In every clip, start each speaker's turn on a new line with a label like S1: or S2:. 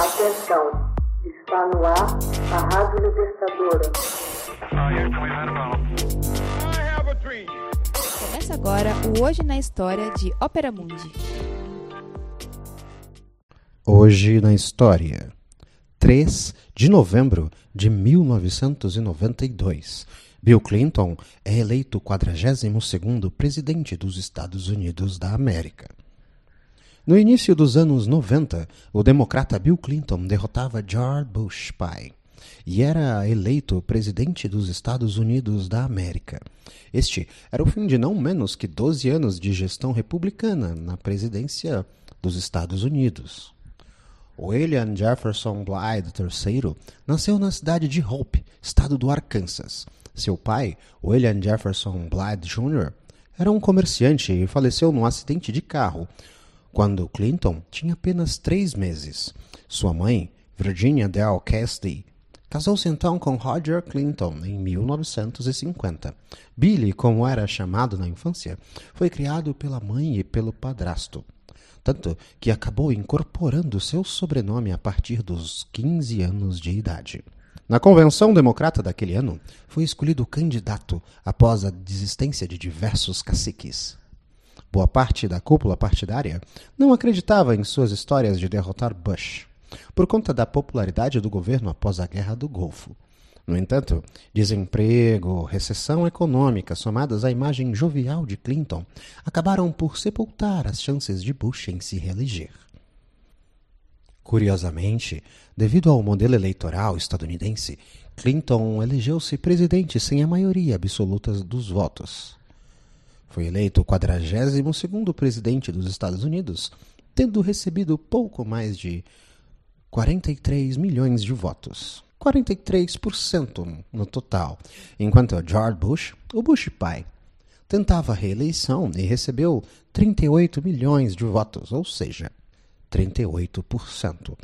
S1: Atenção, está no ar a Rádio Libertadora.
S2: Começa agora o Hoje na História de Ópera Mundi.
S3: Hoje na História, 3 de novembro de 1992. Bill Clinton é eleito 42º presidente dos Estados Unidos da América. No início dos anos 90, o democrata Bill Clinton derrotava George Bush pai e era eleito presidente dos Estados Unidos da América. Este era o fim de não menos que 12 anos de gestão republicana na presidência dos Estados Unidos. William Jefferson Blythe III nasceu na cidade de Hope, estado do Arkansas. Seu pai, William Jefferson Blythe Jr., era um comerciante e faleceu num acidente de carro quando Clinton tinha apenas três meses. Sua mãe, Virginia Dell Cassidy, casou-se então com Roger Clinton em 1950. Billy, como era chamado na infância, foi criado pela mãe e pelo padrasto. Tanto que acabou incorporando seu sobrenome a partir dos 15 anos de idade. Na convenção democrata daquele ano, foi escolhido candidato após a desistência de diversos caciques. Boa parte da cúpula partidária não acreditava em suas histórias de derrotar Bush, por conta da popularidade do governo após a Guerra do Golfo. No entanto, desemprego, recessão econômica, somadas à imagem jovial de Clinton, acabaram por sepultar as chances de Bush em se reeleger. Curiosamente, devido ao modelo eleitoral estadunidense, Clinton elegeu-se presidente sem a maioria absoluta dos votos. Foi eleito o 42º presidente dos Estados Unidos, tendo recebido pouco mais de 43 milhões de votos. 43% no total, enquanto George Bush, o Bush pai, tentava a reeleição e recebeu 38 milhões de votos, ou seja, 38%.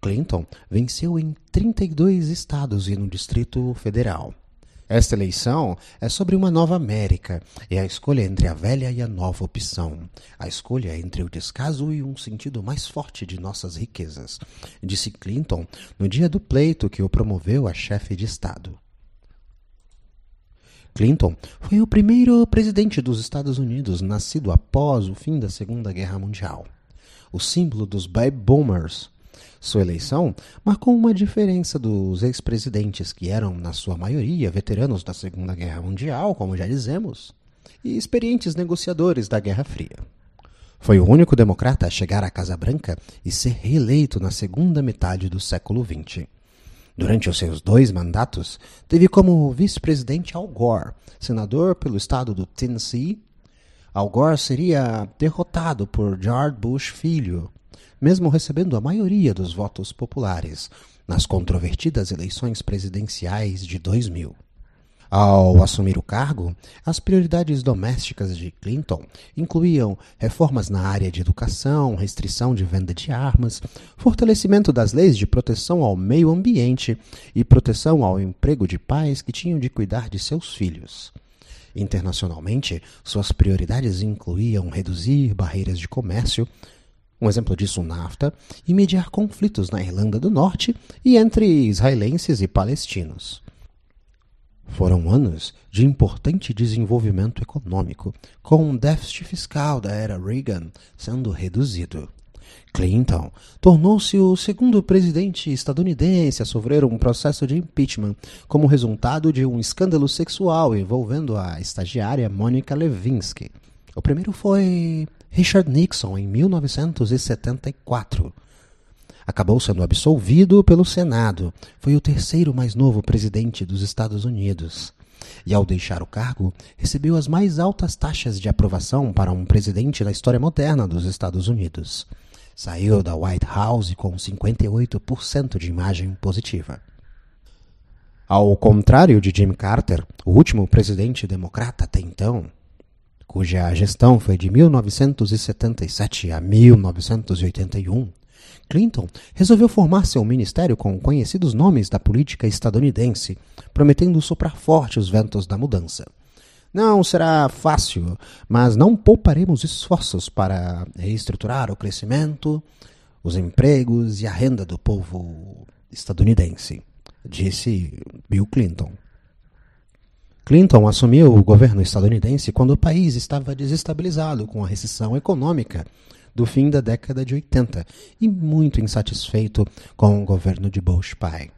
S3: Clinton venceu em 32 estados e no Distrito Federal. Esta eleição é sobre uma nova América. É a escolha entre a velha e a nova opção. A escolha entre o descaso e um sentido mais forte de nossas riquezas, disse Clinton no dia do pleito que o promoveu a chefe de Estado. Clinton foi o primeiro presidente dos Estados Unidos nascido após o fim da Segunda Guerra Mundial. O símbolo dos Baby Boomers sua eleição marcou uma diferença dos ex-presidentes, que eram, na sua maioria, veteranos da Segunda Guerra Mundial, como já dizemos, e experientes negociadores da Guerra Fria. Foi o único democrata a chegar à Casa Branca e ser reeleito na segunda metade do século XX. Durante os seus dois mandatos, teve como vice-presidente Al Gore, senador pelo estado do Tennessee. Al Gore seria derrotado por George Bush filho, mesmo recebendo a maioria dos votos populares nas controvertidas eleições presidenciais de 2000. Ao assumir o cargo, as prioridades domésticas de Clinton incluíam reformas na área de educação, restrição de venda de armas, fortalecimento das leis de proteção ao meio ambiente e proteção ao emprego de pais que tinham de cuidar de seus filhos. Internacionalmente, suas prioridades incluíam reduzir barreiras de comércio, um exemplo disso, o NAFTA, e mediar conflitos na Irlanda do Norte e entre israelenses e palestinos. Foram anos de importante desenvolvimento econômico, com o déficit fiscal da era Reagan sendo reduzido. Clinton tornou-se o segundo presidente estadunidense a sofrer um processo de impeachment como resultado de um escândalo sexual envolvendo a estagiária Monica Lewinsky. O primeiro foi Richard Nixon em 1974. Acabou sendo absolvido pelo Senado. Foi o terceiro mais novo presidente dos Estados Unidos. E ao deixar o cargo, recebeu as mais altas taxas de aprovação para um presidente na história moderna dos Estados Unidos. Saiu da White House com 58% de imagem positiva. Ao contrário de Jimmy Carter, o último presidente democrata até então, cuja gestão foi de 1977 a 1981, Clinton resolveu formar seu ministério com conhecidos nomes da política estadunidense, prometendo soprar forte os ventos da mudança. Não será fácil, mas não pouparemos esforços para reestruturar o crescimento, os empregos e a renda do povo estadunidense, disse Bill Clinton. Clinton assumiu o governo estadunidense quando o país estava desestabilizado com a recessão econômica do fim da década de 80 e muito insatisfeito com o governo de Bush pai.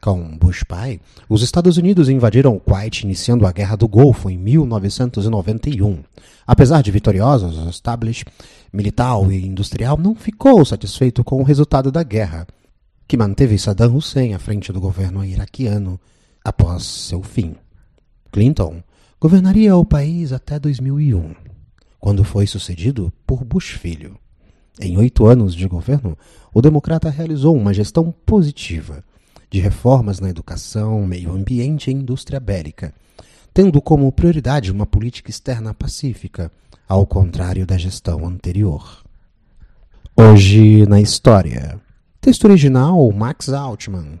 S3: Com Bush pai, os Estados Unidos invadiram o Kuwait, iniciando a Guerra do Golfo em 1991. Apesar de vitoriosos, o establishment militar e industrial não ficou satisfeito com o resultado da guerra, que manteve Saddam Hussein à frente do governo iraquiano após seu fim. Clinton governaria o país até 2001, quando foi sucedido por Bush filho. Em oito anos de governo, o democrata realizou uma gestão positiva de reformas na educação, meio ambiente e indústria bélica, tendo como prioridade uma política externa pacífica, ao contrário da gestão anterior. Hoje na história. Texto original Max Altman.